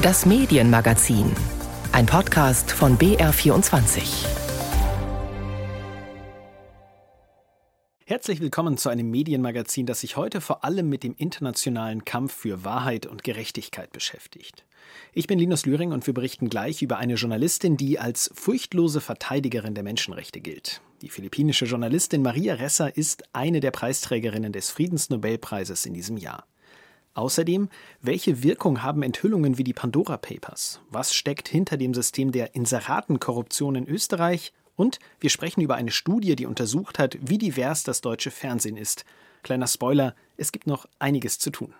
Das Medienmagazin. Ein Podcast von BR24. Herzlich willkommen zu einem Medienmagazin, das sich heute vor allem mit dem internationalen Kampf für Wahrheit und Gerechtigkeit beschäftigt. Ich bin Linus Lühring und wir berichten gleich über eine Journalistin, die als furchtlose Verteidigerin der Menschenrechte gilt. Die philippinische Journalistin Maria Ressa ist eine der Preisträgerinnen des Friedensnobelpreises in diesem Jahr. Außerdem, welche Wirkung haben Enthüllungen wie die Pandora Papers? Was steckt hinter dem System der Inseratenkorruption in Österreich? Und wir sprechen über eine Studie, die untersucht hat, wie divers das deutsche Fernsehen ist. Kleiner Spoiler, es gibt noch einiges zu tun.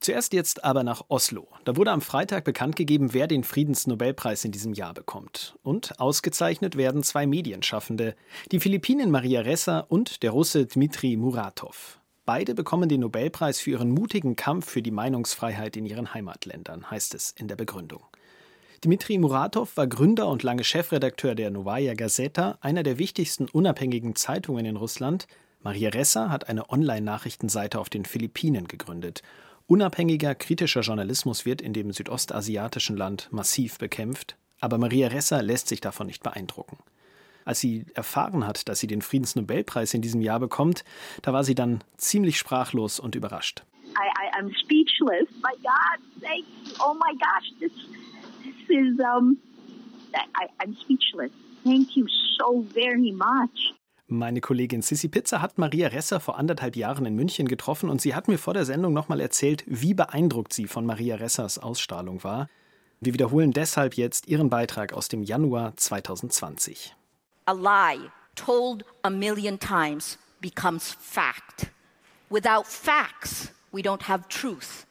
Zuerst jetzt aber nach Oslo. Da wurde am Freitag bekannt gegeben, wer den Friedensnobelpreis in diesem Jahr bekommt. Und ausgezeichnet werden zwei Medienschaffende, die Philippinen Maria Ressa und der Russe Dmitri Muratov. Beide bekommen den Nobelpreis für ihren mutigen Kampf für die Meinungsfreiheit in ihren Heimatländern, heißt es in der Begründung. Dmitri Muratov war Gründer und lange Chefredakteur der Novaya Gazeta, einer der wichtigsten unabhängigen Zeitungen in Russland. Maria Ressa hat eine Online-Nachrichtenseite auf den Philippinen gegründet. Unabhängiger, kritischer Journalismus wird in dem südostasiatischen Land massiv bekämpft, aber Maria Ressa lässt sich davon nicht beeindrucken. Als sie erfahren hat, dass sie den Friedensnobelpreis in diesem Jahr bekommt, da war sie dann ziemlich sprachlos und überrascht. I, I, I'm speechless. My God, thank you. Oh my gosh, this, this is, um, I, I'm speechless. Thank you so very much. Meine Kollegin Sissy Pizza hat Maria Resser vor anderthalb Jahren in München getroffen und sie hat mir vor der Sendung nochmal erzählt, wie beeindruckt sie von Maria Ressers Ausstrahlung war. Wir wiederholen deshalb jetzt ihren Beitrag aus dem Januar 2020. a lie told a million times becomes fact. Without facts, we don't have truth.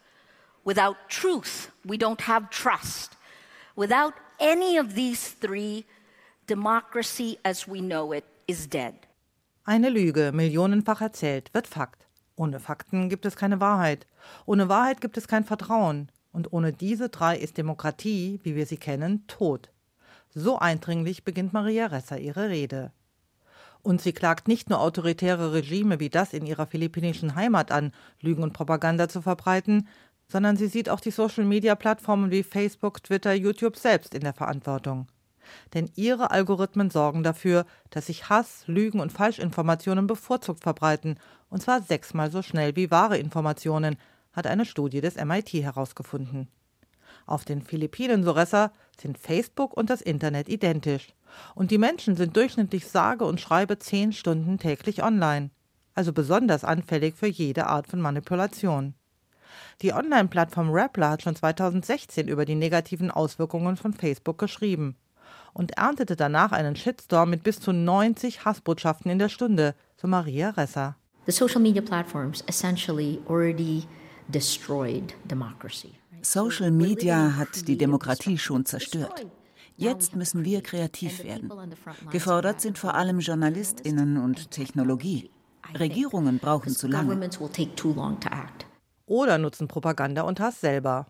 Without truth, we don't have trust. Without any of these three, democracy as we know it is dead. Eine Lüge, millionenfach erzählt, wird Fakt. Ohne Fakten gibt es keine Wahrheit. Ohne Wahrheit gibt es kein Vertrauen. Und ohne diese drei ist Demokratie, wie wir sie kennen, tot. So eindringlich beginnt Maria Ressa ihre Rede. Und sie klagt nicht nur autoritäre Regime wie das in ihrer philippinischen Heimat an, Lügen und Propaganda zu verbreiten, sondern sie sieht auch die Social-Media-Plattformen wie Facebook, Twitter, YouTube selbst in der Verantwortung. Denn ihre Algorithmen sorgen dafür, dass sich Hass, Lügen und Falschinformationen bevorzugt verbreiten, und zwar sechsmal so schnell wie wahre Informationen, hat eine Studie des MIT herausgefunden. Auf den Philippinen, so Ressa, sind Facebook und das Internet identisch. Und die Menschen sind durchschnittlich sage und schreibe zehn Stunden täglich online. Also besonders anfällig für jede Art von Manipulation. Die Online-Plattform Rappler hat schon 2016 über die negativen Auswirkungen von Facebook geschrieben und erntete danach einen Shitstorm mit bis zu 90 Hassbotschaften in der Stunde, so Maria Ressa. The social media platforms essentially already destroyed democracy. Social Media hat die Demokratie schon zerstört. Jetzt müssen wir kreativ werden. Gefordert sind vor allem Journalistinnen und Technologie. Regierungen brauchen zu lange. Oder nutzen Propaganda und Hass selber.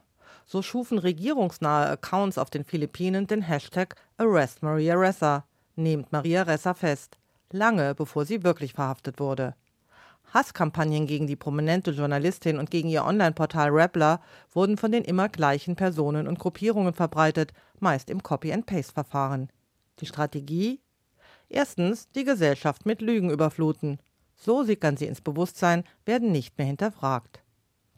So schufen regierungsnahe Accounts auf den Philippinen den Hashtag Arrest Maria Ressa, nehmt Maria Ressa fest, lange bevor sie wirklich verhaftet wurde. Hasskampagnen gegen die prominente Journalistin und gegen ihr Online-Portal Rappler wurden von den immer gleichen Personen und Gruppierungen verbreitet, meist im Copy-and-Paste-Verfahren. Die Strategie? Erstens die Gesellschaft mit Lügen überfluten. So sickern sie ins Bewusstsein, werden nicht mehr hinterfragt.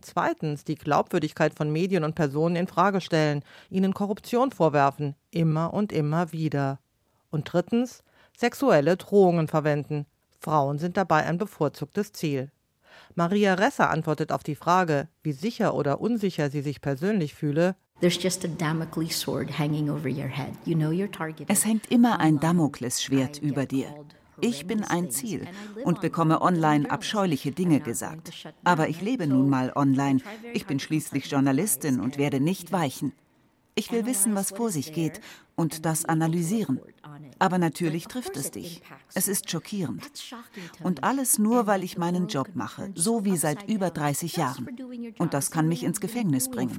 Zweitens die Glaubwürdigkeit von Medien und Personen in Frage stellen, ihnen Korruption vorwerfen, immer und immer wieder. Und drittens sexuelle Drohungen verwenden, Frauen sind dabei ein bevorzugtes Ziel. Maria Ressa antwortet auf die Frage, wie sicher oder unsicher sie sich persönlich fühle. Es hängt immer ein Damoklesschwert über dir. Ich bin ein Ziel und bekomme online abscheuliche Dinge gesagt. Aber ich lebe nun mal online. Ich bin schließlich Journalistin und werde nicht weichen. Ich will wissen, was vor sich geht und das analysieren. Aber natürlich trifft es dich. Es ist schockierend. Und alles nur, weil ich meinen Job mache, so wie seit über 30 Jahren. Und das kann mich ins Gefängnis bringen.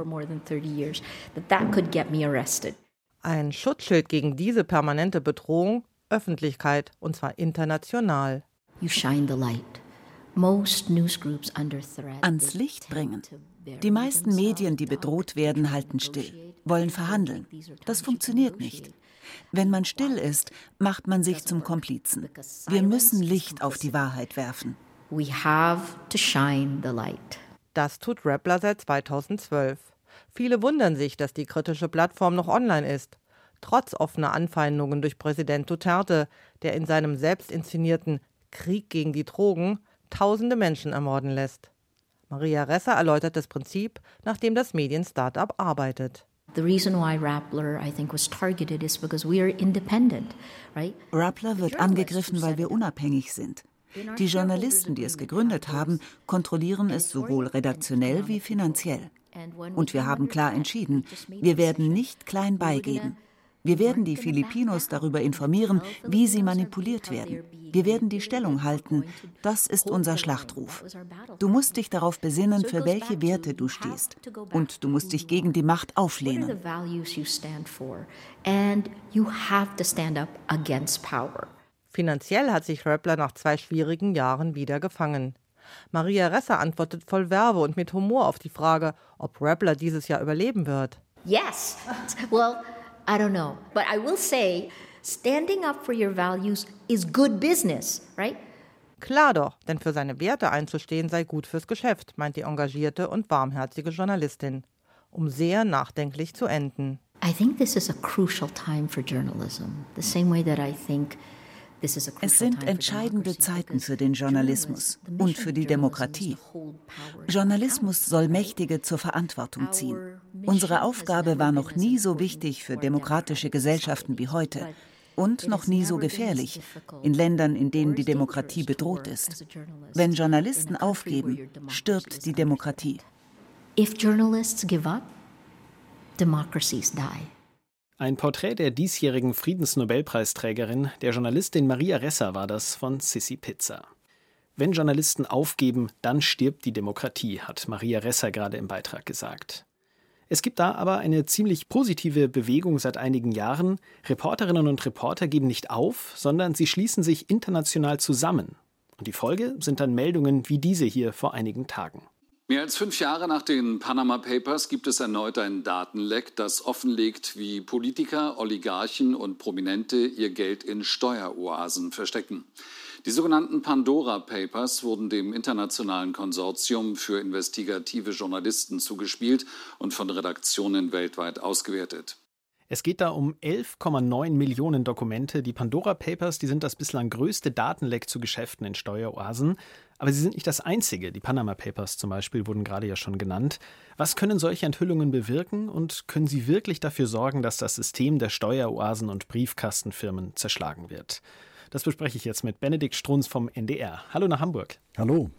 Ein Schutzschild gegen diese permanente Bedrohung, Öffentlichkeit, und zwar international. Ans Licht bringen. Die meisten Medien, die bedroht werden, halten still. Wollen verhandeln. Das funktioniert nicht. Wenn man still ist, macht man sich zum Komplizen. Wir müssen Licht auf die Wahrheit werfen. Das tut Rappler seit 2012. Viele wundern sich, dass die kritische Plattform noch online ist. Trotz offener Anfeindungen durch Präsident Duterte, der in seinem selbst inszenierten Krieg gegen die Drogen tausende Menschen ermorden lässt. Maria Ressa erläutert das Prinzip, nach dem das Medien-Startup arbeitet. The reason why Rappler, I think, was targeted is because we are independent, right? Rappler wird angegriffen, weil wir unabhängig sind. Die Journalisten, die es gegründet haben, kontrollieren es sowohl redaktionell wie finanziell. Und wir haben klar entschieden, wir werden nicht klein beigeben. Wir werden die Filipinos darüber informieren, wie sie manipuliert werden. Wir werden die Stellung halten. Das ist unser Schlachtruf. Du musst dich darauf besinnen, für welche Werte du stehst. Und du musst dich gegen die Macht auflehnen. Finanziell hat sich Rappler nach zwei schwierigen Jahren wieder gefangen. Maria Ressa antwortet voll Werbe und mit Humor auf die Frage, ob Rappler dieses Jahr überleben wird. Yes. Well, I don't know. But I will say, standing up for your values is good business, right? Klar doch, denn für seine Werte einzustehen sei gut fürs Geschäft, meint die engagierte und warmherzige Journalistin. Um sehr nachdenklich zu enden. I think this is a crucial time for journalism. The same way that I think es sind entscheidende Zeiten für den Journalismus und für die Demokratie. Journalismus soll Mächtige zur Verantwortung ziehen. Unsere Aufgabe war noch nie so wichtig für demokratische Gesellschaften wie heute und noch nie so gefährlich in Ländern, in denen die Demokratie bedroht ist. Wenn Journalisten aufgeben, stirbt die Demokratie. If journalists give up, democracies die. Ein Porträt der diesjährigen Friedensnobelpreisträgerin, der Journalistin Maria Ressa, war das von Sissy Pizza. Wenn Journalisten aufgeben, dann stirbt die Demokratie, hat Maria Ressa gerade im Beitrag gesagt. Es gibt da aber eine ziemlich positive Bewegung seit einigen Jahren. Reporterinnen und Reporter geben nicht auf, sondern sie schließen sich international zusammen. Und die Folge sind dann Meldungen wie diese hier vor einigen Tagen. Mehr als fünf Jahre nach den Panama Papers gibt es erneut ein Datenleck, das offenlegt, wie Politiker, Oligarchen und Prominente ihr Geld in Steueroasen verstecken. Die sogenannten Pandora Papers wurden dem internationalen Konsortium für investigative Journalisten zugespielt und von Redaktionen weltweit ausgewertet. Es geht da um 11,9 Millionen Dokumente. Die Pandora Papers, die sind das bislang größte Datenleck zu Geschäften in Steueroasen. Aber sie sind nicht das einzige. Die Panama Papers zum Beispiel wurden gerade ja schon genannt. Was können solche Enthüllungen bewirken und können sie wirklich dafür sorgen, dass das System der Steueroasen und Briefkastenfirmen zerschlagen wird? Das bespreche ich jetzt mit Benedikt Strunz vom NDR. Hallo nach Hamburg. Hallo.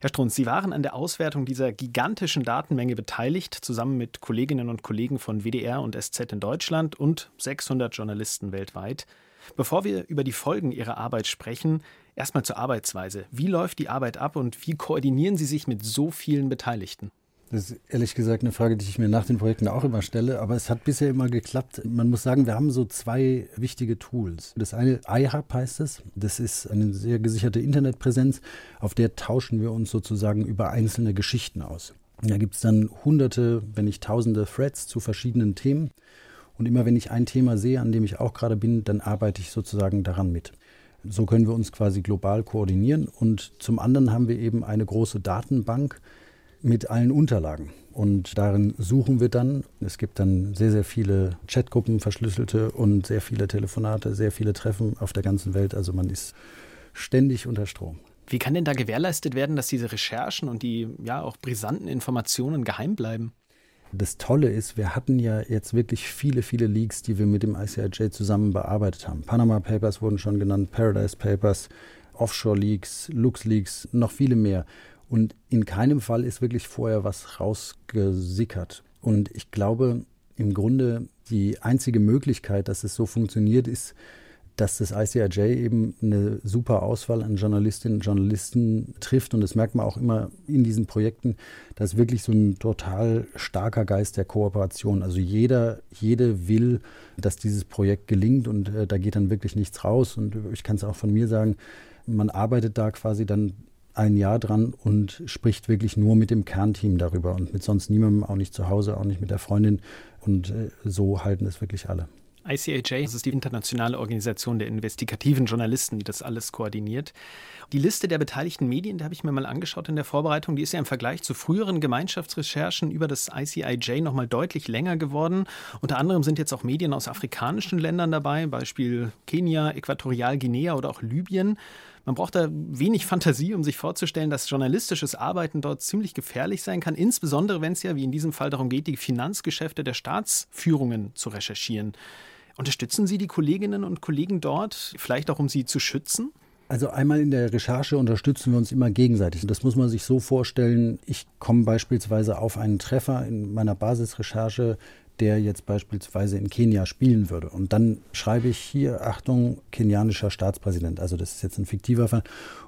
Herr Strunz, Sie waren an der Auswertung dieser gigantischen Datenmenge beteiligt, zusammen mit Kolleginnen und Kollegen von WDR und SZ in Deutschland und 600 Journalisten weltweit. Bevor wir über die Folgen Ihrer Arbeit sprechen, erstmal zur Arbeitsweise. Wie läuft die Arbeit ab und wie koordinieren Sie sich mit so vielen Beteiligten? Das ist ehrlich gesagt eine Frage, die ich mir nach den Projekten auch immer stelle, aber es hat bisher immer geklappt. Man muss sagen, wir haben so zwei wichtige Tools. Das eine, iHub heißt es, das ist eine sehr gesicherte Internetpräsenz, auf der tauschen wir uns sozusagen über einzelne Geschichten aus. Da gibt es dann hunderte, wenn nicht tausende Threads zu verschiedenen Themen. Und immer wenn ich ein Thema sehe, an dem ich auch gerade bin, dann arbeite ich sozusagen daran mit. So können wir uns quasi global koordinieren. Und zum anderen haben wir eben eine große Datenbank, mit allen Unterlagen. Und darin suchen wir dann. Es gibt dann sehr, sehr viele Chatgruppen, verschlüsselte und sehr viele Telefonate, sehr viele Treffen auf der ganzen Welt. Also man ist ständig unter Strom. Wie kann denn da gewährleistet werden, dass diese Recherchen und die ja auch brisanten Informationen geheim bleiben? Das Tolle ist, wir hatten ja jetzt wirklich viele, viele Leaks, die wir mit dem ICIJ zusammen bearbeitet haben. Panama Papers wurden schon genannt, Paradise Papers, Offshore Leaks, Lux Leaks, noch viele mehr. Und in keinem Fall ist wirklich vorher was rausgesickert. Und ich glaube, im Grunde die einzige Möglichkeit, dass es so funktioniert, ist, dass das ICIJ eben eine super Auswahl an Journalistinnen und Journalisten trifft. Und das merkt man auch immer in diesen Projekten. Da ist wirklich so ein total starker Geist der Kooperation. Also jeder, jede will, dass dieses Projekt gelingt und äh, da geht dann wirklich nichts raus. Und ich kann es auch von mir sagen, man arbeitet da quasi dann ein Jahr dran und spricht wirklich nur mit dem Kernteam darüber und mit sonst niemandem, auch nicht zu Hause, auch nicht mit der Freundin. Und äh, so halten es wirklich alle. ICAJ, das ist die internationale Organisation der investigativen Journalisten, die das alles koordiniert. Die Liste der beteiligten Medien, die habe ich mir mal angeschaut in der Vorbereitung, die ist ja im Vergleich zu früheren Gemeinschaftsrecherchen über das ICIJ nochmal deutlich länger geworden. Unter anderem sind jetzt auch Medien aus afrikanischen Ländern dabei, Beispiel Kenia, Äquatorialguinea oder auch Libyen. Man braucht da wenig Fantasie, um sich vorzustellen, dass journalistisches Arbeiten dort ziemlich gefährlich sein kann, insbesondere wenn es ja, wie in diesem Fall, darum geht, die Finanzgeschäfte der Staatsführungen zu recherchieren. Unterstützen Sie die Kolleginnen und Kollegen dort, vielleicht auch um sie zu schützen? Also einmal in der Recherche unterstützen wir uns immer gegenseitig. Das muss man sich so vorstellen. Ich komme beispielsweise auf einen Treffer in meiner Basisrecherche der jetzt beispielsweise in Kenia spielen würde. Und dann schreibe ich hier, Achtung, kenianischer Staatspräsident. Also das ist jetzt ein fiktiver Fall.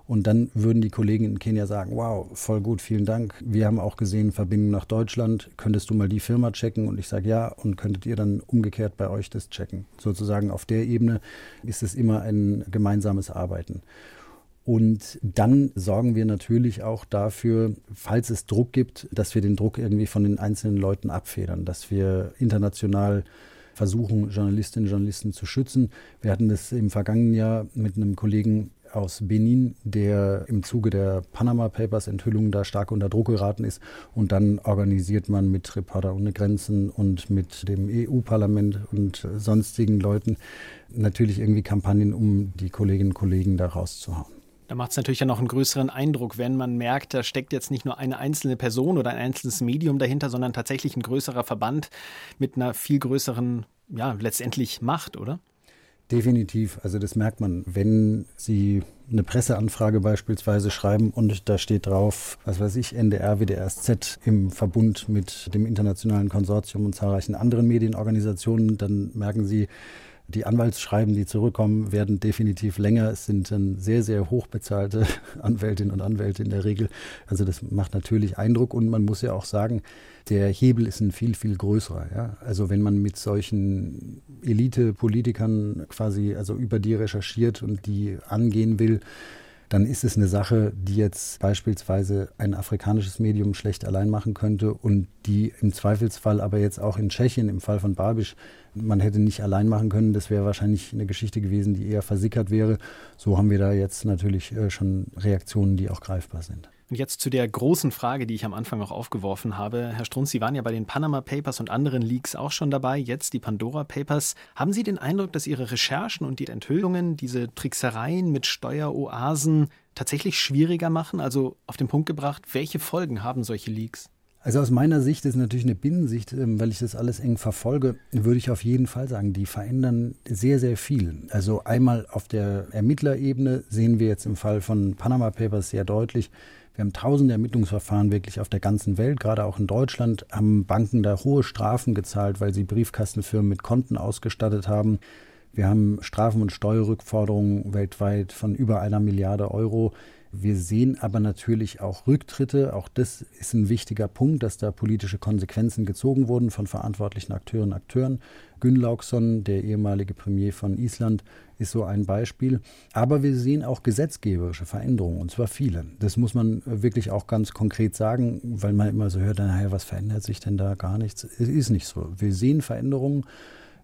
Und dann würden die Kollegen in Kenia sagen, wow, voll gut, vielen Dank. Wir haben auch gesehen, Verbindung nach Deutschland. Könntest du mal die Firma checken? Und ich sage ja. Und könntet ihr dann umgekehrt bei euch das checken? Sozusagen auf der Ebene ist es immer ein gemeinsames Arbeiten. Und dann sorgen wir natürlich auch dafür, falls es Druck gibt, dass wir den Druck irgendwie von den einzelnen Leuten abfedern, dass wir international versuchen, Journalistinnen und Journalisten zu schützen. Wir hatten das im vergangenen Jahr mit einem Kollegen aus Benin, der im Zuge der Panama Papers Enthüllungen da stark unter Druck geraten ist. Und dann organisiert man mit Reporter ohne Grenzen und mit dem EU-Parlament und sonstigen Leuten natürlich irgendwie Kampagnen, um die Kolleginnen und Kollegen da rauszuhauen. Da macht es natürlich ja noch einen größeren Eindruck, wenn man merkt, da steckt jetzt nicht nur eine einzelne Person oder ein einzelnes Medium dahinter, sondern tatsächlich ein größerer Verband mit einer viel größeren, ja, letztendlich Macht, oder? Definitiv. Also das merkt man, wenn Sie eine Presseanfrage beispielsweise schreiben und da steht drauf, was weiß ich, NDR, WDR, SZ im Verbund mit dem internationalen Konsortium und zahlreichen anderen Medienorganisationen, dann merken Sie, die Anwaltsschreiben, die zurückkommen, werden definitiv länger. Es sind dann sehr, sehr hochbezahlte Anwältinnen und Anwälte in der Regel. Also das macht natürlich Eindruck und man muss ja auch sagen, der Hebel ist ein viel, viel größerer. Ja? Also wenn man mit solchen Elite-Politikern quasi also über die recherchiert und die angehen will, dann ist es eine Sache, die jetzt beispielsweise ein afrikanisches Medium schlecht allein machen könnte und die im Zweifelsfall aber jetzt auch in Tschechien im Fall von Babisch man hätte nicht allein machen können. Das wäre wahrscheinlich eine Geschichte gewesen, die eher versickert wäre. So haben wir da jetzt natürlich äh, schon Reaktionen, die auch greifbar sind. Und jetzt zu der großen Frage, die ich am Anfang auch aufgeworfen habe. Herr Strunz, Sie waren ja bei den Panama Papers und anderen Leaks auch schon dabei, jetzt die Pandora Papers. Haben Sie den Eindruck, dass Ihre Recherchen und die Enthüllungen, diese Tricksereien mit Steueroasen tatsächlich schwieriger machen? Also auf den Punkt gebracht, welche Folgen haben solche Leaks? Also aus meiner Sicht ist natürlich eine Binnensicht, ähm, weil ich das alles eng verfolge, würde ich auf jeden Fall sagen, die verändern sehr, sehr viel. Also einmal auf der Ermittlerebene sehen wir jetzt im Fall von Panama Papers sehr deutlich, wir haben tausende Ermittlungsverfahren wirklich auf der ganzen Welt, gerade auch in Deutschland, haben Banken da hohe Strafen gezahlt, weil sie Briefkastenfirmen mit Konten ausgestattet haben. Wir haben Strafen und Steuerrückforderungen weltweit von über einer Milliarde Euro. Wir sehen aber natürlich auch Rücktritte. Auch das ist ein wichtiger Punkt, dass da politische Konsequenzen gezogen wurden von verantwortlichen Akteurinnen und Akteuren. Günlaugsson, der ehemalige Premier von Island, ist so ein Beispiel. Aber wir sehen auch gesetzgeberische Veränderungen, und zwar viele. Das muss man wirklich auch ganz konkret sagen, weil man immer so hört, naja, was verändert sich denn da gar nichts? Es ist nicht so. Wir sehen Veränderungen.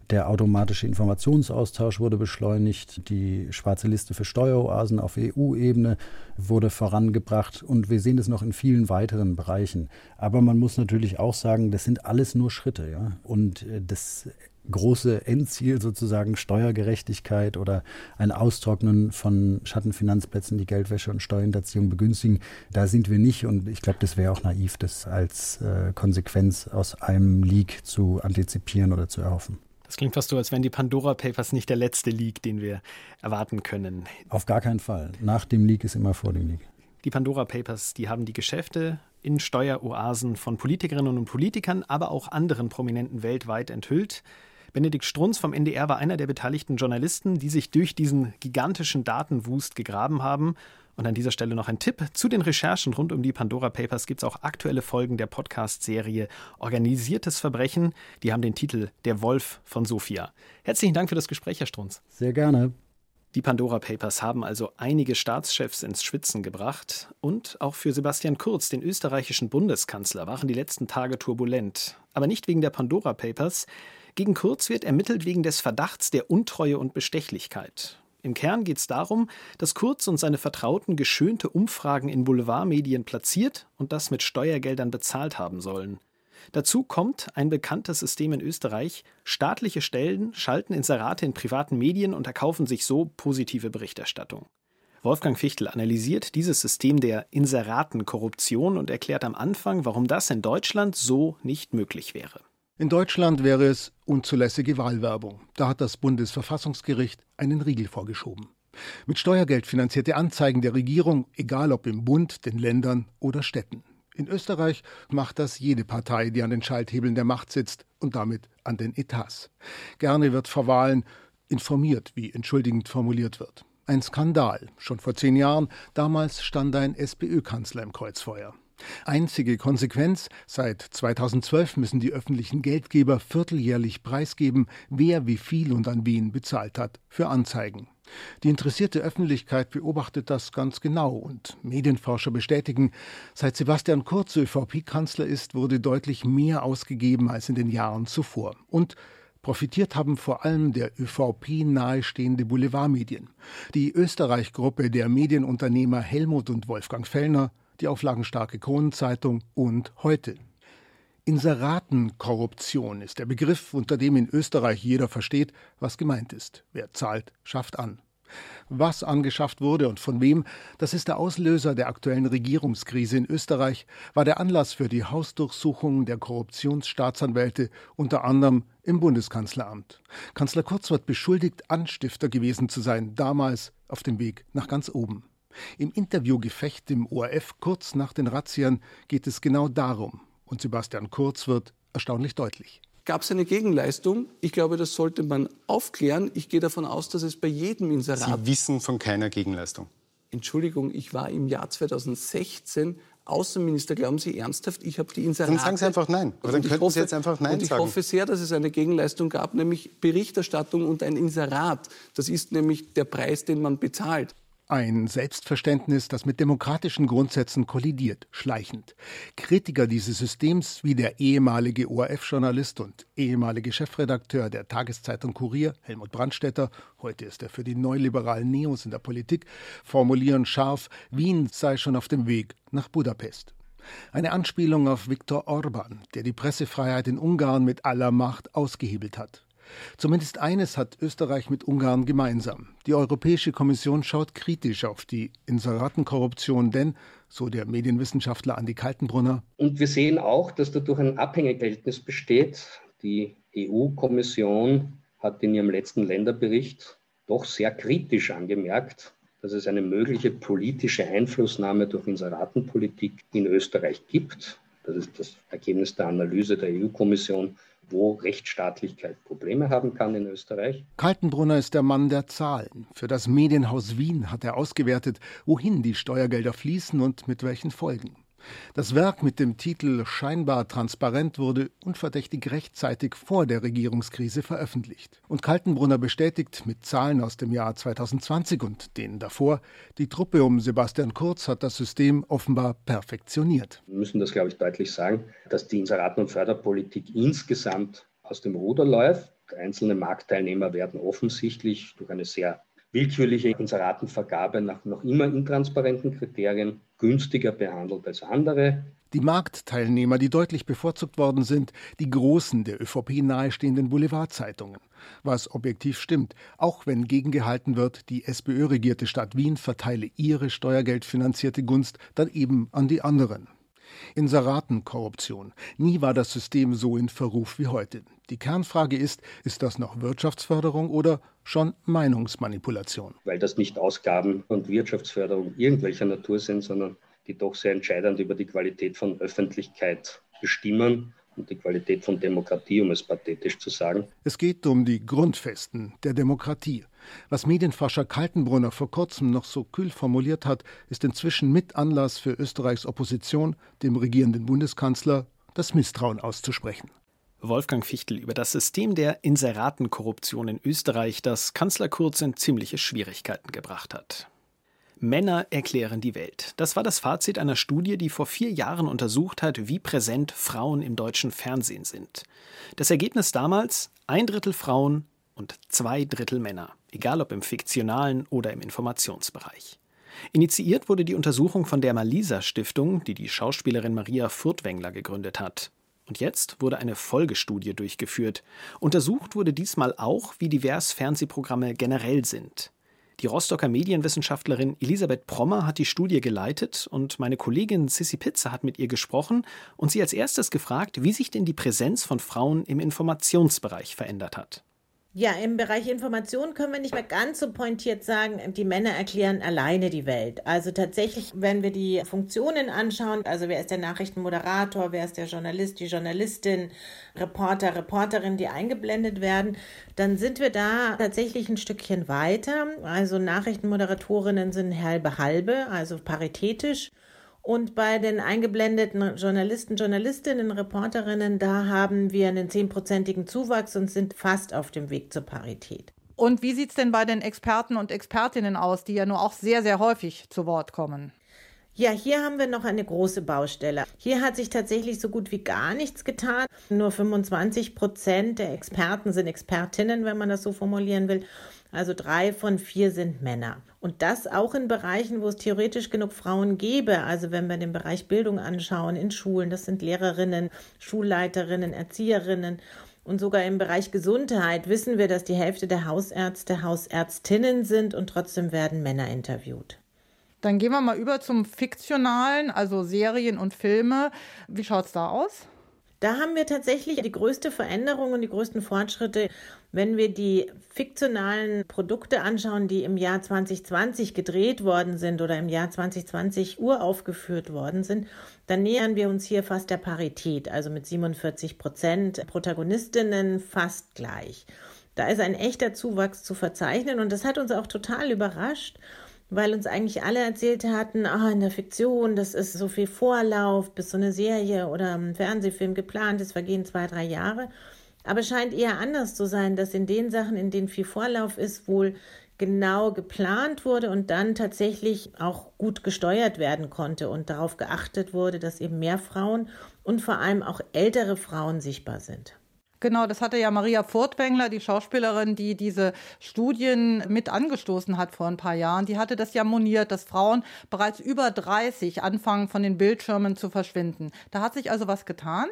Der automatische Informationsaustausch wurde beschleunigt. Die schwarze Liste für Steueroasen auf EU-Ebene wurde vorangebracht. Und wir sehen das noch in vielen weiteren Bereichen. Aber man muss natürlich auch sagen, das sind alles nur Schritte. Ja? Und äh, das große Endziel sozusagen Steuergerechtigkeit oder ein Austrocknen von Schattenfinanzplätzen, die Geldwäsche und Steuerhinterziehung begünstigen. Da sind wir nicht und ich glaube, das wäre auch naiv, das als äh, Konsequenz aus einem Leak zu antizipieren oder zu erhoffen. Das klingt fast so, als wären die Pandora Papers nicht der letzte Leak, den wir erwarten können. Auf gar keinen Fall. Nach dem Leak ist immer vor dem Leak. Die Pandora Papers, die haben die Geschäfte in Steueroasen von Politikerinnen und Politikern, aber auch anderen Prominenten weltweit enthüllt. Benedikt Strunz vom NDR war einer der beteiligten Journalisten, die sich durch diesen gigantischen Datenwust gegraben haben und an dieser Stelle noch ein Tipp. Zu den Recherchen rund um die Pandora Papers gibt es auch aktuelle Folgen der Podcast-Serie Organisiertes Verbrechen. Die haben den Titel Der Wolf von Sofia. Herzlichen Dank für das Gespräch, Herr Strunz. Sehr gerne. Die Pandora Papers haben also einige Staatschefs ins Schwitzen gebracht und auch für Sebastian Kurz, den österreichischen Bundeskanzler, waren die letzten Tage turbulent. Aber nicht wegen der Pandora Papers. Gegen Kurz wird ermittelt wegen des Verdachts der Untreue und Bestechlichkeit. Im Kern geht es darum, dass Kurz und seine Vertrauten geschönte Umfragen in Boulevardmedien platziert und das mit Steuergeldern bezahlt haben sollen. Dazu kommt ein bekanntes System in Österreich. Staatliche Stellen schalten Inserate in privaten Medien und erkaufen sich so positive Berichterstattung. Wolfgang Fichtel analysiert dieses System der Inseratenkorruption und erklärt am Anfang, warum das in Deutschland so nicht möglich wäre. In Deutschland wäre es unzulässige Wahlwerbung. Da hat das Bundesverfassungsgericht einen Riegel vorgeschoben. Mit Steuergeld finanzierte Anzeigen der Regierung, egal ob im Bund, den Ländern oder Städten. In Österreich macht das jede Partei, die an den Schalthebeln der Macht sitzt und damit an den Etats. Gerne wird vor Wahlen informiert, wie entschuldigend formuliert wird. Ein Skandal. Schon vor zehn Jahren, damals stand ein SPÖ-Kanzler im Kreuzfeuer. Einzige Konsequenz, seit 2012 müssen die öffentlichen Geldgeber vierteljährlich preisgeben, wer wie viel und an wen bezahlt hat für Anzeigen. Die interessierte Öffentlichkeit beobachtet das ganz genau und Medienforscher bestätigen, seit Sebastian Kurz ÖVP-Kanzler ist, wurde deutlich mehr ausgegeben als in den Jahren zuvor. Und Profitiert haben vor allem der ÖVP nahestehende Boulevardmedien. Die Österreich-Gruppe der Medienunternehmer Helmut und Wolfgang Fellner, die auflagenstarke Kronenzeitung und heute. Inseratenkorruption ist der Begriff, unter dem in Österreich jeder versteht, was gemeint ist. Wer zahlt, schafft an. Was angeschafft wurde und von wem, das ist der Auslöser der aktuellen Regierungskrise in Österreich, war der Anlass für die Hausdurchsuchung der Korruptionsstaatsanwälte, unter anderem im Bundeskanzleramt. Kanzler Kurz wird beschuldigt, Anstifter gewesen zu sein, damals auf dem Weg nach ganz oben. Im Interviewgefecht im ORF kurz nach den Razziern geht es genau darum und Sebastian Kurz wird erstaunlich deutlich. Gab es eine Gegenleistung? Ich glaube, das sollte man aufklären. Ich gehe davon aus, dass es bei jedem Inserat. Sie wissen von keiner Gegenleistung. Entschuldigung, ich war im Jahr 2016 Außenminister. Glauben Sie ernsthaft, ich habe die Inserate... Dann sagen Sie einfach Nein. Aber dann könnten hoffe, Sie jetzt einfach Nein und ich sagen. Ich hoffe sehr, dass es eine Gegenleistung gab, nämlich Berichterstattung und ein Inserat. Das ist nämlich der Preis, den man bezahlt. Ein Selbstverständnis, das mit demokratischen Grundsätzen kollidiert, schleichend. Kritiker dieses Systems wie der ehemalige ORF-Journalist und ehemalige Chefredakteur der Tageszeitung Kurier, Helmut Brandstetter, heute ist er für die neoliberalen Neos in der Politik, formulieren scharf, Wien sei schon auf dem Weg nach Budapest. Eine Anspielung auf Viktor Orban, der die Pressefreiheit in Ungarn mit aller Macht ausgehebelt hat. Zumindest eines hat Österreich mit Ungarn gemeinsam. Die Europäische Kommission schaut kritisch auf die Inseratenkorruption, denn, so der Medienwissenschaftler Andi Kaltenbrunner. Und wir sehen auch, dass dadurch ein Abhängigverhältnis besteht. Die EU-Kommission hat in ihrem letzten Länderbericht doch sehr kritisch angemerkt, dass es eine mögliche politische Einflussnahme durch Inseratenpolitik in Österreich gibt. Das ist das Ergebnis der Analyse der EU-Kommission wo Rechtsstaatlichkeit Probleme haben kann in Österreich. Kaltenbrunner ist der Mann der Zahlen. Für das Medienhaus Wien hat er ausgewertet, wohin die Steuergelder fließen und mit welchen Folgen. Das Werk mit dem Titel Scheinbar transparent wurde unverdächtig rechtzeitig vor der Regierungskrise veröffentlicht. Und Kaltenbrunner bestätigt mit Zahlen aus dem Jahr 2020 und denen davor, die Truppe um Sebastian Kurz hat das System offenbar perfektioniert. Wir müssen das, glaube ich, deutlich sagen, dass die Inseraten- und Förderpolitik insgesamt aus dem Ruder läuft. Einzelne Marktteilnehmer werden offensichtlich durch eine sehr willkürliche Inseratenvergabe nach noch immer intransparenten Kriterien günstiger behandelt als andere. Die Marktteilnehmer, die deutlich bevorzugt worden sind, die großen der ÖVP nahestehenden Boulevardzeitungen. Was objektiv stimmt, auch wenn gegengehalten wird, die SPÖ-regierte Stadt Wien verteile ihre steuergeldfinanzierte Gunst dann eben an die anderen. Inseratenkorruption. Nie war das System so in Verruf wie heute. Die Kernfrage ist, ist das noch Wirtschaftsförderung oder schon Meinungsmanipulation? Weil das nicht Ausgaben und Wirtschaftsförderung irgendwelcher Natur sind, sondern die doch sehr entscheidend über die Qualität von Öffentlichkeit bestimmen und die Qualität von Demokratie, um es pathetisch zu sagen. Es geht um die Grundfesten der Demokratie. Was Medienforscher Kaltenbrunner vor kurzem noch so kühl formuliert hat, ist inzwischen mit Anlass für Österreichs Opposition, dem regierenden Bundeskanzler, das Misstrauen auszusprechen. Wolfgang Fichtel über das System der Inseratenkorruption in Österreich, das Kanzler Kurz in ziemliche Schwierigkeiten gebracht hat. Männer erklären die Welt. Das war das Fazit einer Studie, die vor vier Jahren untersucht hat, wie präsent Frauen im deutschen Fernsehen sind. Das Ergebnis damals: ein Drittel Frauen und zwei Drittel Männer, egal ob im fiktionalen oder im Informationsbereich. Initiiert wurde die Untersuchung von der Malisa Stiftung, die die Schauspielerin Maria Furtwängler gegründet hat. Und jetzt wurde eine Folgestudie durchgeführt. Untersucht wurde diesmal auch, wie divers Fernsehprogramme generell sind. Die Rostocker Medienwissenschaftlerin Elisabeth Prommer hat die Studie geleitet und meine Kollegin Sissy Pitzer hat mit ihr gesprochen und sie als erstes gefragt, wie sich denn die Präsenz von Frauen im Informationsbereich verändert hat. Ja, im Bereich Information können wir nicht mehr ganz so pointiert sagen, die Männer erklären alleine die Welt. Also tatsächlich, wenn wir die Funktionen anschauen, also wer ist der Nachrichtenmoderator, wer ist der Journalist, die Journalistin, Reporter, Reporterin, die eingeblendet werden, dann sind wir da tatsächlich ein Stückchen weiter. Also Nachrichtenmoderatorinnen sind halbe halbe, also paritätisch. Und bei den eingeblendeten Journalisten, Journalistinnen, Reporterinnen, da haben wir einen zehnprozentigen Zuwachs und sind fast auf dem Weg zur Parität. Und wie sieht es denn bei den Experten und Expertinnen aus, die ja nur auch sehr, sehr häufig zu Wort kommen? Ja, hier haben wir noch eine große Baustelle. Hier hat sich tatsächlich so gut wie gar nichts getan. Nur 25 Prozent der Experten sind Expertinnen, wenn man das so formulieren will. Also drei von vier sind Männer. Und das auch in Bereichen, wo es theoretisch genug Frauen gäbe. Also wenn wir den Bereich Bildung anschauen, in Schulen, das sind Lehrerinnen, Schulleiterinnen, Erzieherinnen. Und sogar im Bereich Gesundheit wissen wir, dass die Hälfte der Hausärzte Hausärztinnen sind und trotzdem werden Männer interviewt. Dann gehen wir mal über zum Fiktionalen, also Serien und Filme. Wie schaut es da aus? Da haben wir tatsächlich die größte Veränderung und die größten Fortschritte, wenn wir die fiktionalen Produkte anschauen, die im Jahr 2020 gedreht worden sind oder im Jahr 2020 uraufgeführt worden sind. Dann nähern wir uns hier fast der Parität, also mit 47 Prozent Protagonistinnen fast gleich. Da ist ein echter Zuwachs zu verzeichnen und das hat uns auch total überrascht weil uns eigentlich alle erzählt hatten, ah, in der Fiktion, das ist so viel Vorlauf, bis so eine Serie oder ein Fernsehfilm geplant ist, vergehen zwei, drei Jahre. Aber scheint eher anders zu sein, dass in den Sachen, in denen viel Vorlauf ist, wohl genau geplant wurde und dann tatsächlich auch gut gesteuert werden konnte und darauf geachtet wurde, dass eben mehr Frauen und vor allem auch ältere Frauen sichtbar sind. Genau, das hatte ja Maria Furtwängler, die Schauspielerin, die diese Studien mit angestoßen hat vor ein paar Jahren. Die hatte das ja moniert, dass Frauen bereits über 30 anfangen, von den Bildschirmen zu verschwinden. Da hat sich also was getan?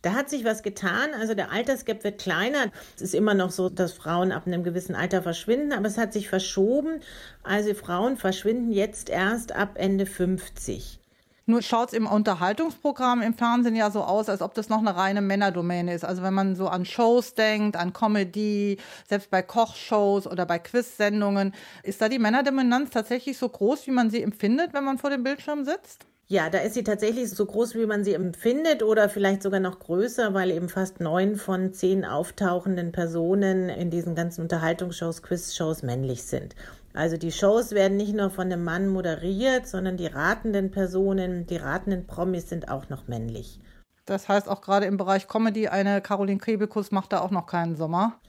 Da hat sich was getan. Also der Altersgap wird kleiner. Es ist immer noch so, dass Frauen ab einem gewissen Alter verschwinden, aber es hat sich verschoben. Also Frauen verschwinden jetzt erst ab Ende 50. Nur schaut es im Unterhaltungsprogramm im Fernsehen ja so aus, als ob das noch eine reine Männerdomäne ist. Also wenn man so an Shows denkt, an Comedy, selbst bei Kochshows oder bei Quiz-Sendungen, ist da die Männerdominanz tatsächlich so groß, wie man sie empfindet, wenn man vor dem Bildschirm sitzt? Ja, da ist sie tatsächlich so groß, wie man sie empfindet oder vielleicht sogar noch größer, weil eben fast neun von zehn auftauchenden Personen in diesen ganzen Unterhaltungsshows, Quizshows männlich sind. Also die Shows werden nicht nur von einem Mann moderiert, sondern die ratenden Personen, die ratenden Promis sind auch noch männlich. Das heißt auch gerade im Bereich Comedy, eine Caroline Kebekus macht da auch noch keinen Sommer.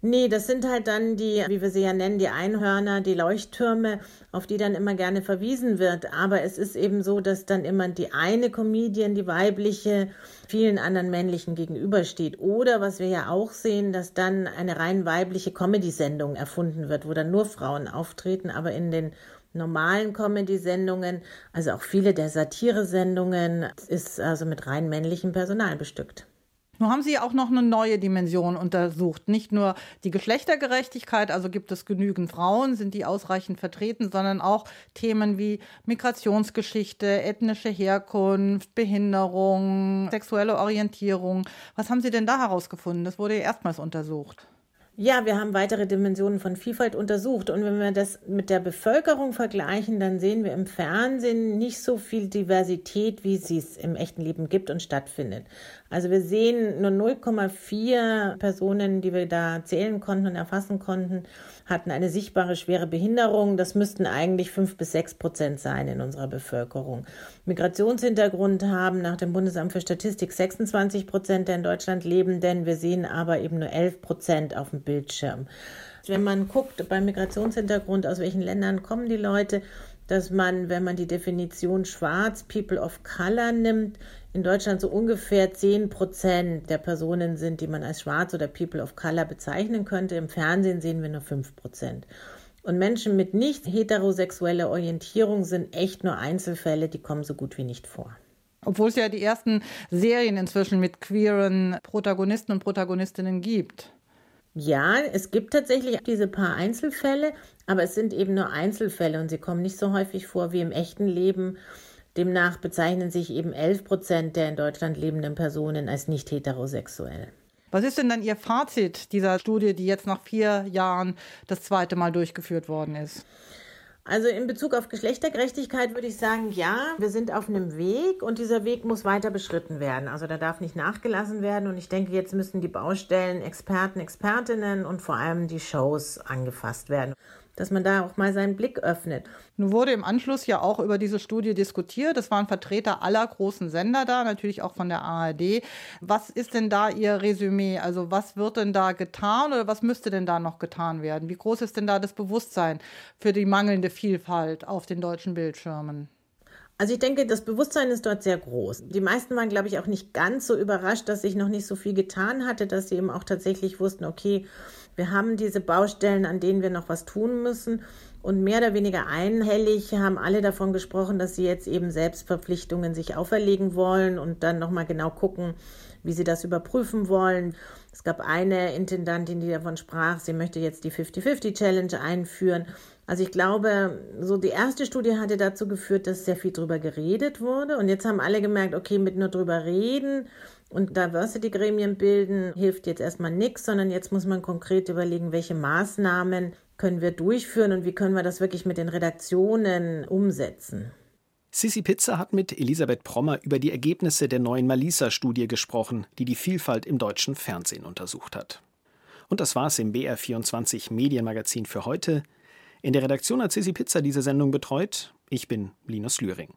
Nee, das sind halt dann die, wie wir sie ja nennen, die Einhörner, die Leuchttürme, auf die dann immer gerne verwiesen wird. Aber es ist eben so, dass dann immer die eine Comedian, die weibliche, vielen anderen männlichen gegenübersteht. Oder was wir ja auch sehen, dass dann eine rein weibliche Comedy-Sendung erfunden wird, wo dann nur Frauen auftreten, aber in den normalen Comedy-Sendungen, also auch viele der Satire-Sendungen, ist also mit rein männlichem Personal bestückt. Nun haben Sie auch noch eine neue Dimension untersucht. Nicht nur die Geschlechtergerechtigkeit, also gibt es genügend Frauen, sind die ausreichend vertreten, sondern auch Themen wie Migrationsgeschichte, ethnische Herkunft, Behinderung, sexuelle Orientierung. Was haben Sie denn da herausgefunden? Das wurde ja erstmals untersucht. Ja, wir haben weitere Dimensionen von Vielfalt untersucht. Und wenn wir das mit der Bevölkerung vergleichen, dann sehen wir im Fernsehen nicht so viel Diversität, wie sie es im echten Leben gibt und stattfindet. Also wir sehen nur 0,4 Personen, die wir da zählen konnten und erfassen konnten, hatten eine sichtbare schwere Behinderung. Das müssten eigentlich 5 bis 6 Prozent sein in unserer Bevölkerung. Migrationshintergrund haben nach dem Bundesamt für Statistik 26 Prozent der in Deutschland leben, denn wir sehen aber eben nur 11 Prozent auf dem Bildschirm. Wenn man guckt beim Migrationshintergrund, aus welchen Ländern kommen die Leute, dass man, wenn man die Definition Schwarz, People of Color nimmt, in Deutschland so ungefähr 10 Prozent der Personen sind, die man als Schwarz oder People of Color bezeichnen könnte. Im Fernsehen sehen wir nur 5 Prozent. Und Menschen mit nicht heterosexueller Orientierung sind echt nur Einzelfälle, die kommen so gut wie nicht vor. Obwohl es ja die ersten Serien inzwischen mit queeren Protagonisten und Protagonistinnen gibt. Ja, es gibt tatsächlich diese paar Einzelfälle, aber es sind eben nur Einzelfälle und sie kommen nicht so häufig vor wie im echten Leben. Demnach bezeichnen sich eben 11 Prozent der in Deutschland lebenden Personen als nicht heterosexuell. Was ist denn dann Ihr Fazit dieser Studie, die jetzt nach vier Jahren das zweite Mal durchgeführt worden ist? Also in Bezug auf Geschlechtergerechtigkeit würde ich sagen, ja, wir sind auf einem Weg und dieser Weg muss weiter beschritten werden. Also da darf nicht nachgelassen werden und ich denke, jetzt müssen die Baustellen, Experten, Expertinnen und vor allem die Shows angefasst werden dass man da auch mal seinen Blick öffnet. Nun wurde im Anschluss ja auch über diese Studie diskutiert. Es waren Vertreter aller großen Sender da, natürlich auch von der ARD. Was ist denn da Ihr Resümee? Also was wird denn da getan oder was müsste denn da noch getan werden? Wie groß ist denn da das Bewusstsein für die mangelnde Vielfalt auf den deutschen Bildschirmen? Also ich denke, das Bewusstsein ist dort sehr groß. Die meisten waren, glaube ich, auch nicht ganz so überrascht, dass sich noch nicht so viel getan hatte, dass sie eben auch tatsächlich wussten, okay, wir haben diese Baustellen, an denen wir noch was tun müssen. Und mehr oder weniger einhellig haben alle davon gesprochen, dass sie jetzt eben Selbstverpflichtungen sich auferlegen wollen und dann nochmal genau gucken, wie sie das überprüfen wollen. Es gab eine Intendantin, die davon sprach, sie möchte jetzt die 50-50-Challenge einführen. Also ich glaube, so die erste Studie hatte dazu geführt, dass sehr viel drüber geredet wurde. Und jetzt haben alle gemerkt, okay, mit nur drüber reden und Diversity-Gremien bilden hilft jetzt erstmal nichts, sondern jetzt muss man konkret überlegen, welche Maßnahmen können wir durchführen und wie können wir das wirklich mit den Redaktionen umsetzen. Sissy Pizza hat mit Elisabeth Prommer über die Ergebnisse der neuen Malisa-Studie gesprochen, die die Vielfalt im deutschen Fernsehen untersucht hat. Und das war's im BR24 Medienmagazin für heute. In der Redaktion hat Sissy Pizza diese Sendung betreut. Ich bin Linus Lühring.